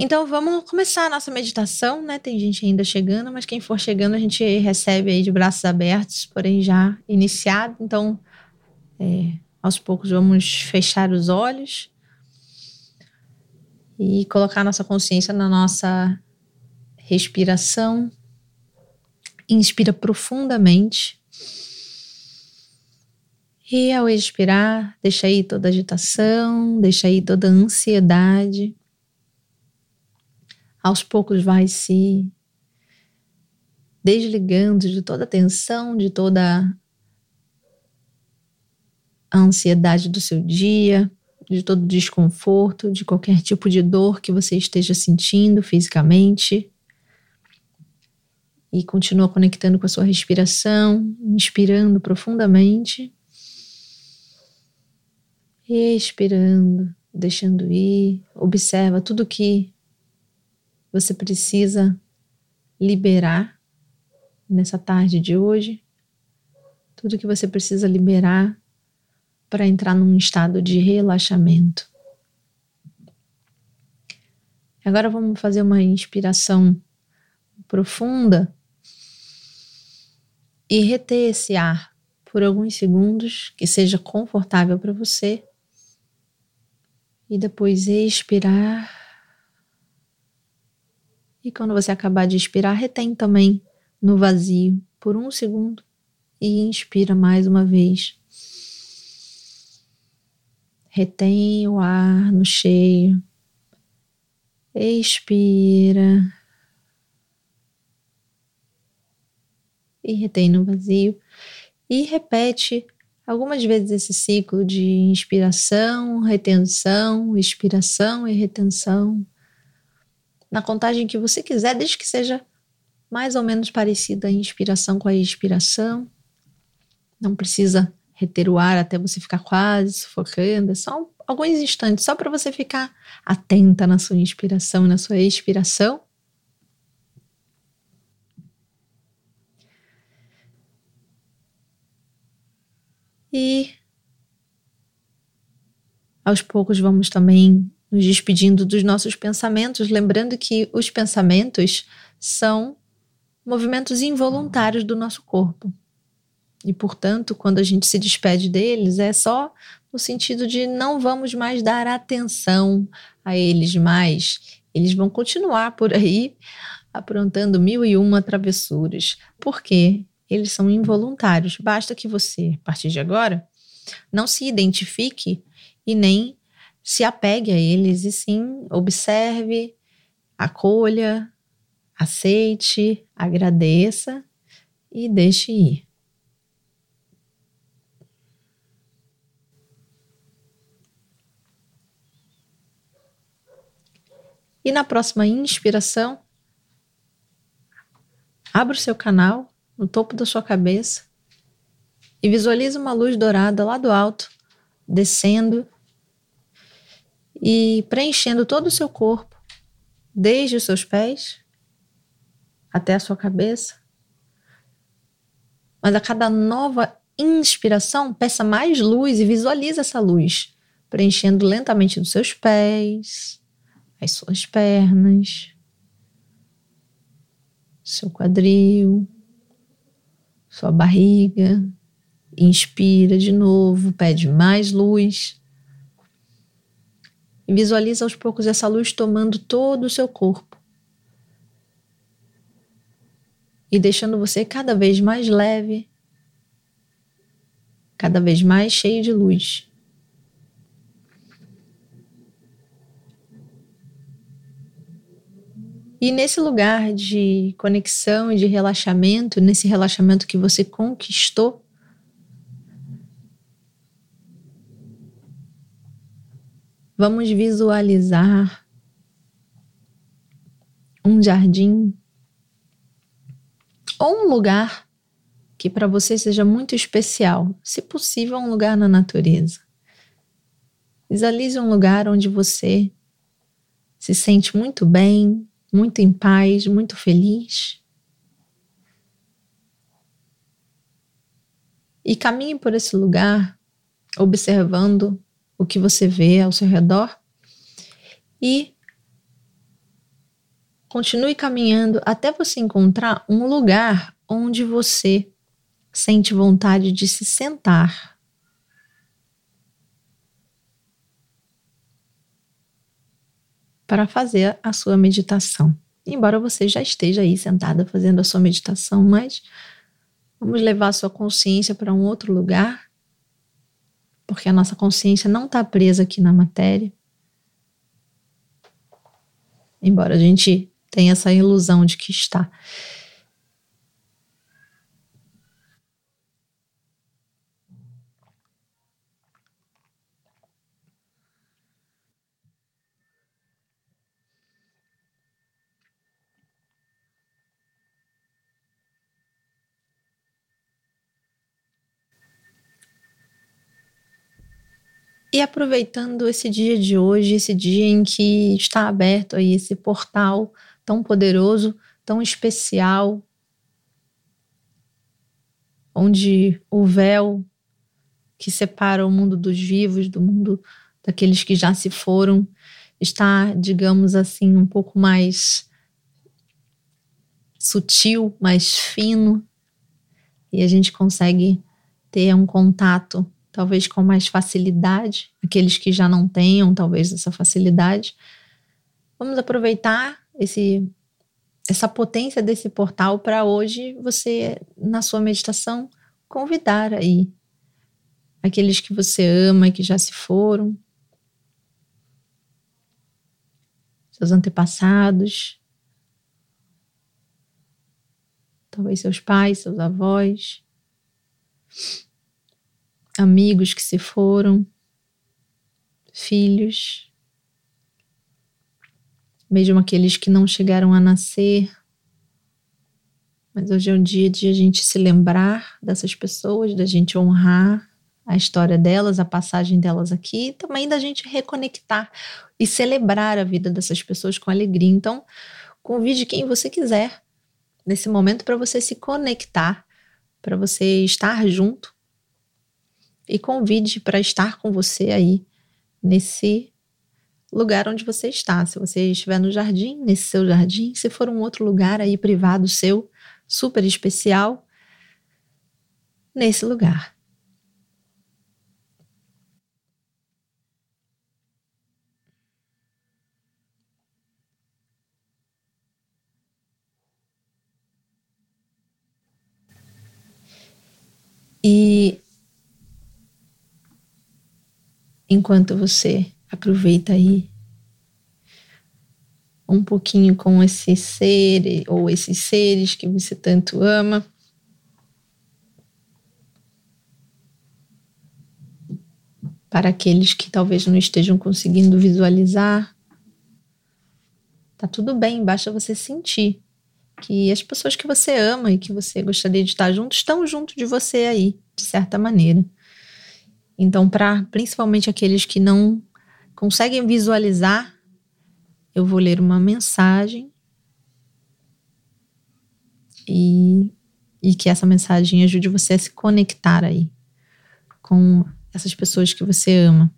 Então vamos começar a nossa meditação, né? Tem gente ainda chegando, mas quem for chegando a gente recebe aí de braços abertos, porém já iniciado. Então, é, aos poucos vamos fechar os olhos e colocar nossa consciência na nossa respiração. Inspira profundamente. E ao expirar, deixa aí toda agitação, deixa aí toda ansiedade. Aos poucos vai se desligando de toda a tensão, de toda a ansiedade do seu dia, de todo desconforto, de qualquer tipo de dor que você esteja sentindo fisicamente. E continua conectando com a sua respiração, inspirando profundamente. Expirando, deixando ir. Observa tudo que você precisa liberar nessa tarde de hoje. Tudo que você precisa liberar para entrar num estado de relaxamento. Agora vamos fazer uma inspiração profunda e reter esse ar por alguns segundos, que seja confortável para você. E depois expirar. E quando você acabar de expirar, retém também no vazio por um segundo e inspira mais uma vez. Retém o ar no cheio. Expira. E retém no vazio. E repete algumas vezes esse ciclo de inspiração, retenção, inspiração e retenção. Na contagem que você quiser, desde que seja mais ou menos parecida a inspiração com a expiração. Não precisa reter o ar até você ficar quase sufocando. É só alguns instantes, só para você ficar atenta na sua inspiração e na sua expiração. E aos poucos vamos também nos despedindo dos nossos pensamentos, lembrando que os pensamentos são movimentos involuntários do nosso corpo. E, portanto, quando a gente se despede deles, é só no sentido de não vamos mais dar atenção a eles mais. Eles vão continuar por aí aprontando mil e uma travessuras. porque Eles são involuntários. Basta que você, a partir de agora, não se identifique e nem se apegue a eles, e sim observe, acolha, aceite, agradeça e deixe ir. E na próxima inspiração, abra o seu canal no topo da sua cabeça e visualize uma luz dourada lá do alto, descendo e preenchendo todo o seu corpo, desde os seus pés até a sua cabeça. Mas a cada nova inspiração, peça mais luz e visualize essa luz, preenchendo lentamente dos seus pés, as suas pernas, seu quadril, sua barriga. Inspira de novo, pede mais luz. E visualiza aos poucos essa luz tomando todo o seu corpo. E deixando você cada vez mais leve, cada vez mais cheio de luz. E nesse lugar de conexão e de relaxamento, nesse relaxamento que você conquistou, vamos visualizar um jardim ou um lugar que para você seja muito especial, se possível, um lugar na natureza. Visualize um lugar onde você se sente muito bem, muito em paz, muito feliz. E caminhe por esse lugar, observando o que você vê ao seu redor e continue caminhando até você encontrar um lugar onde você sente vontade de se sentar. Para fazer a sua meditação. Embora você já esteja aí sentada fazendo a sua meditação, mas vamos levar a sua consciência para um outro lugar, porque a nossa consciência não está presa aqui na matéria. Embora a gente tenha essa ilusão de que está. E aproveitando esse dia de hoje, esse dia em que está aberto aí esse portal tão poderoso, tão especial, onde o véu que separa o mundo dos vivos do mundo daqueles que já se foram está, digamos assim, um pouco mais sutil, mais fino, e a gente consegue ter um contato talvez com mais facilidade, aqueles que já não tenham talvez essa facilidade. Vamos aproveitar esse essa potência desse portal para hoje você na sua meditação convidar aí aqueles que você ama que já se foram, seus antepassados, talvez seus pais, seus avós, amigos que se foram, filhos, mesmo aqueles que não chegaram a nascer. Mas hoje é o dia de a gente se lembrar dessas pessoas, da gente honrar a história delas, a passagem delas aqui, e também da gente reconectar e celebrar a vida dessas pessoas com alegria. Então, convide quem você quiser nesse momento para você se conectar, para você estar junto e convide para estar com você aí nesse lugar onde você está. Se você estiver no jardim, nesse seu jardim, se for um outro lugar aí privado seu, super especial, nesse lugar. E enquanto você aproveita aí um pouquinho com esse ser ou esses seres que você tanto ama. Para aqueles que talvez não estejam conseguindo visualizar, tá tudo bem, basta você sentir que as pessoas que você ama e que você gostaria de estar junto estão junto de você aí, de certa maneira. Então, para principalmente aqueles que não conseguem visualizar, eu vou ler uma mensagem e, e que essa mensagem ajude você a se conectar aí com essas pessoas que você ama.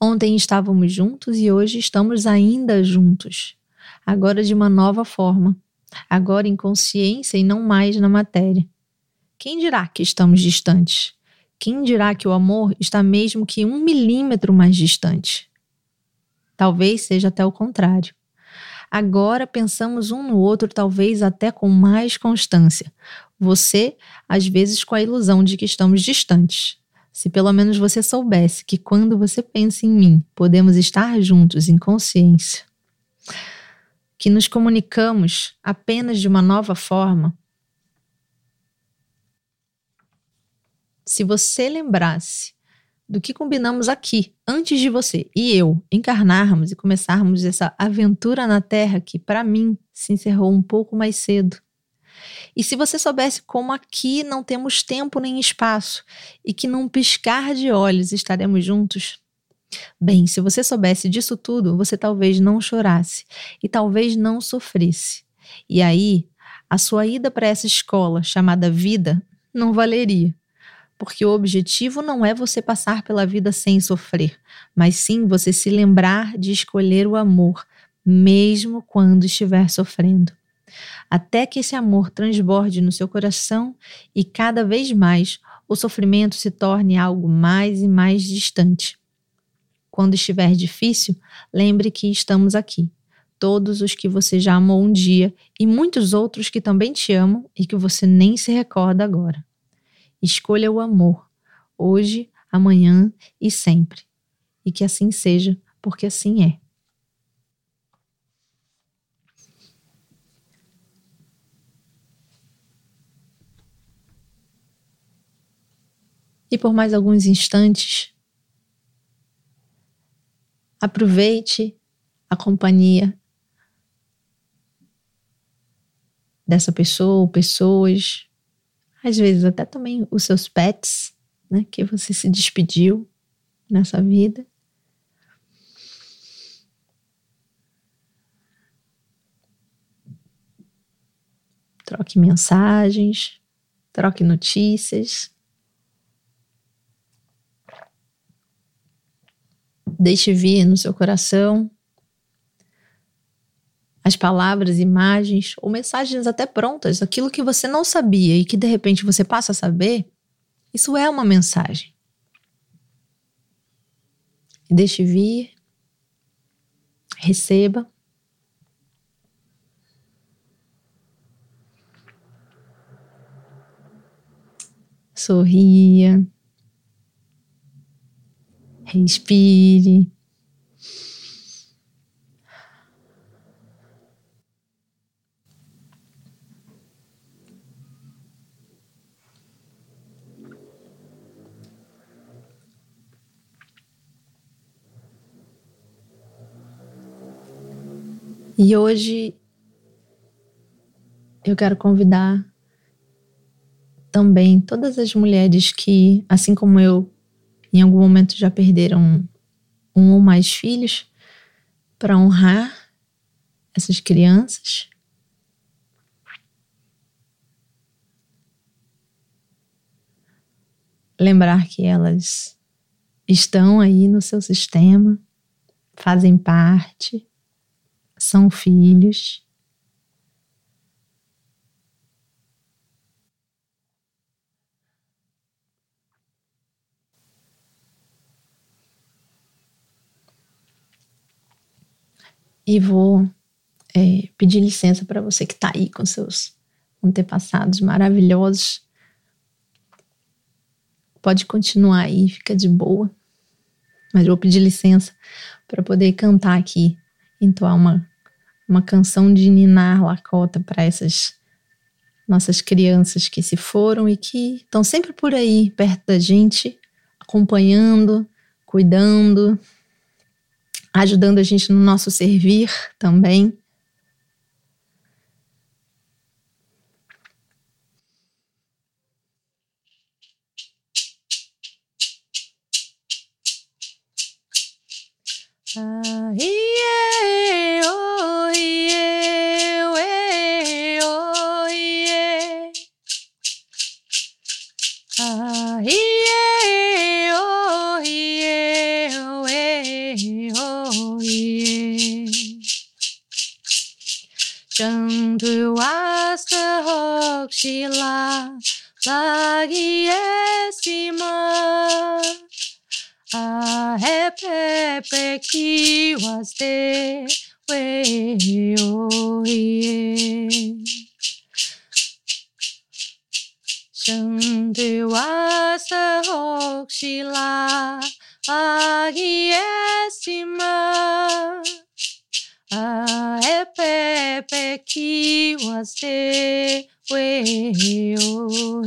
Ontem estávamos juntos e hoje estamos ainda juntos, agora de uma nova forma, agora em consciência e não mais na matéria. Quem dirá que estamos distantes? Quem dirá que o amor está mesmo que um milímetro mais distante? Talvez seja até o contrário. Agora pensamos um no outro, talvez até com mais constância. Você, às vezes, com a ilusão de que estamos distantes. Se pelo menos você soubesse que quando você pensa em mim, podemos estar juntos em consciência, que nos comunicamos apenas de uma nova forma, se você lembrasse do que combinamos aqui, antes de você e eu encarnarmos e começarmos essa aventura na Terra que, para mim, se encerrou um pouco mais cedo. E se você soubesse como aqui não temos tempo nem espaço e que num piscar de olhos estaremos juntos? Bem, se você soubesse disso tudo, você talvez não chorasse e talvez não sofresse. E aí, a sua ida para essa escola chamada vida não valeria porque o objetivo não é você passar pela vida sem sofrer, mas sim você se lembrar de escolher o amor mesmo quando estiver sofrendo, até que esse amor transborde no seu coração e cada vez mais o sofrimento se torne algo mais e mais distante. Quando estiver difícil, lembre que estamos aqui. Todos os que você já amou um dia e muitos outros que também te amam e que você nem se recorda agora. Escolha o amor, hoje, amanhã e sempre. E que assim seja, porque assim é. E por mais alguns instantes, aproveite a companhia dessa pessoa ou pessoas, às vezes até também os seus pets, né, que você se despediu nessa vida. Troque mensagens, troque notícias. Deixe vir no seu coração as palavras, imagens ou mensagens até prontas, aquilo que você não sabia e que de repente você passa a saber, isso é uma mensagem. Deixe vir, receba. Sorria. Respire. E hoje eu quero convidar também todas as mulheres que, assim como eu, em algum momento já perderam um ou mais filhos, para honrar essas crianças. Lembrar que elas estão aí no seu sistema, fazem parte são filhos. E vou é, pedir licença para você que está aí com seus antepassados maravilhosos. Pode continuar aí, fica de boa. Mas vou pedir licença para poder cantar aqui, entoar uma uma canção de Ninar Lakota para essas nossas crianças que se foram e que estão sempre por aí, perto da gente, acompanhando, cuidando, ajudando a gente no nosso servir também. Ah, yeah, Stay with oh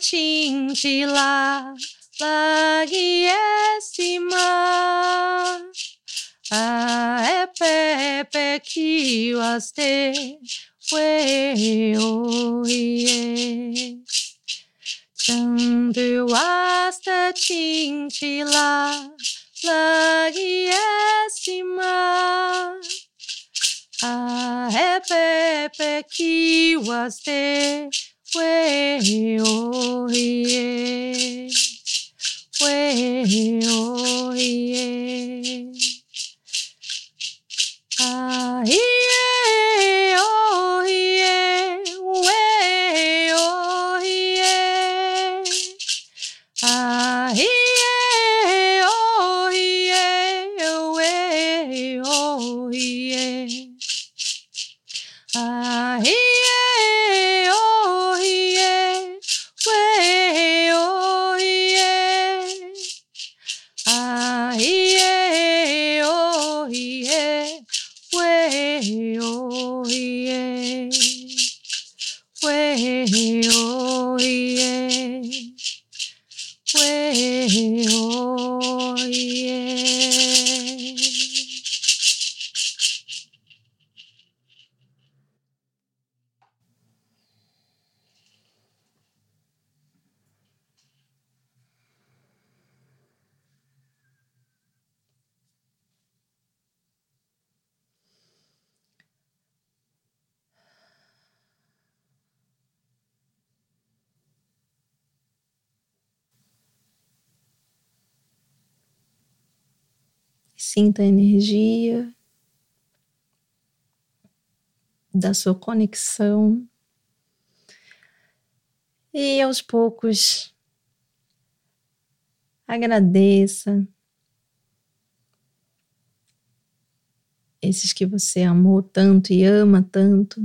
cincila lagi estima a epepe kiwaste we oie Tandu wasta cincila lagi estima a epepe kiwaste way oh yeah way oh yeah ah yeah oh yeah way oh yeah ah yeah oh oh Ah, yeah, Sinta a energia da sua conexão e aos poucos agradeça esses que você amou tanto e ama tanto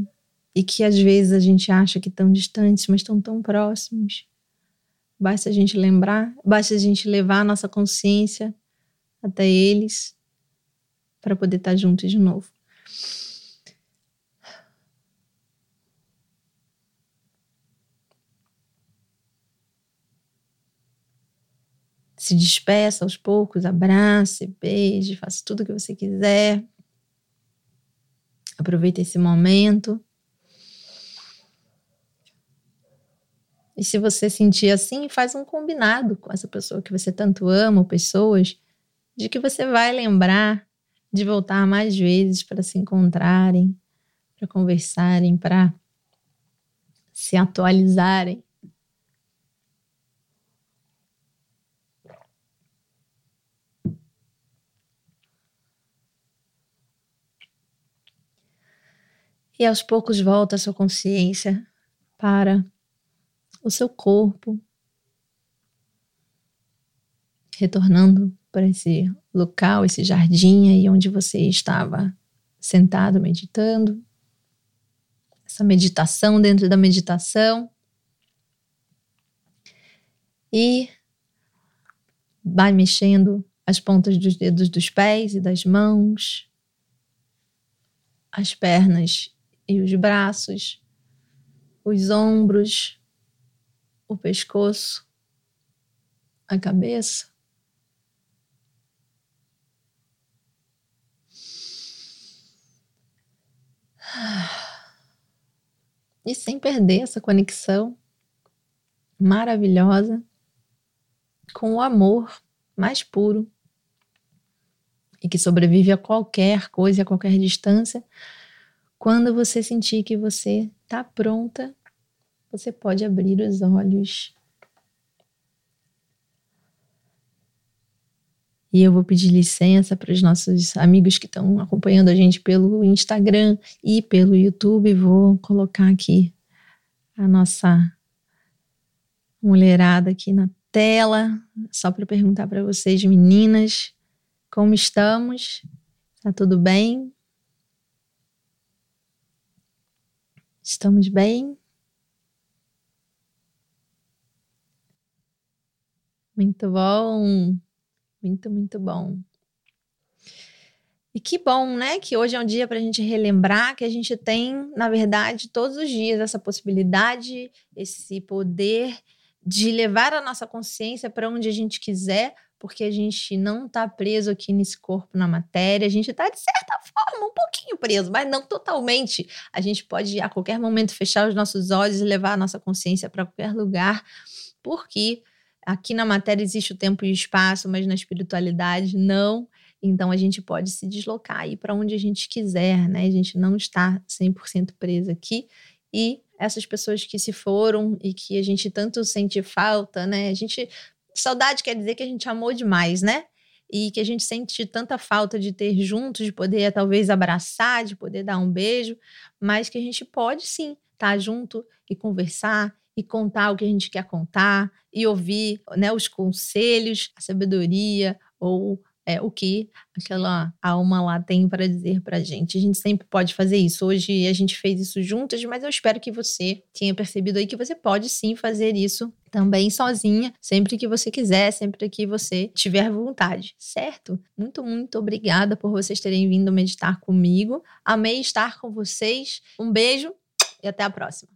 e que às vezes a gente acha que estão distantes, mas estão tão próximos. Basta a gente lembrar, basta a gente levar a nossa consciência até eles para poder estar juntos de novo. Se despeça aos poucos, abrace, beije, faça tudo o que você quiser. Aproveita esse momento. E se você sentir assim, faz um combinado com essa pessoa que você tanto ama, ou pessoas, de que você vai lembrar de voltar mais vezes para se encontrarem, para conversarem, para se atualizarem. E aos poucos volta a sua consciência para o seu corpo, retornando para esse local, esse jardim aí onde você estava sentado meditando. Essa meditação dentro da meditação. E vai mexendo as pontas dos dedos dos pés e das mãos, as pernas e os braços, os ombros, o pescoço, a cabeça. E sem perder essa conexão maravilhosa com o amor mais puro e que sobrevive a qualquer coisa, a qualquer distância. Quando você sentir que você está pronta, você pode abrir os olhos. E eu vou pedir licença para os nossos amigos que estão acompanhando a gente pelo Instagram e pelo YouTube. Vou colocar aqui a nossa mulherada aqui na tela, só para perguntar para vocês, meninas, como estamos? Tá tudo bem? Estamos bem? Muito bom, muito, muito bom. E que bom, né? Que hoje é um dia para a gente relembrar que a gente tem, na verdade, todos os dias essa possibilidade, esse poder de levar a nossa consciência para onde a gente quiser, porque a gente não está preso aqui nesse corpo na matéria, a gente está, de certa forma, um pouquinho preso, mas não totalmente. A gente pode, a qualquer momento, fechar os nossos olhos e levar a nossa consciência para qualquer lugar, porque aqui na matéria existe o tempo e o espaço, mas na espiritualidade não. Então a gente pode se deslocar aí para onde a gente quiser, né? A gente não está 100% preso aqui e essas pessoas que se foram e que a gente tanto sente falta, né? A gente saudade quer dizer que a gente amou demais, né? E que a gente sente tanta falta de ter juntos, de poder talvez abraçar, de poder dar um beijo, mas que a gente pode sim estar tá junto e conversar e contar o que a gente quer contar e ouvir, né, os conselhos, a sabedoria ou é, o que aquela alma lá tem para dizer para gente. A gente sempre pode fazer isso. Hoje a gente fez isso juntas, mas eu espero que você tenha percebido aí que você pode sim fazer isso também sozinha, sempre que você quiser, sempre que você tiver vontade, certo? Muito, muito obrigada por vocês terem vindo meditar comigo. Amei estar com vocês. Um beijo e até a próxima.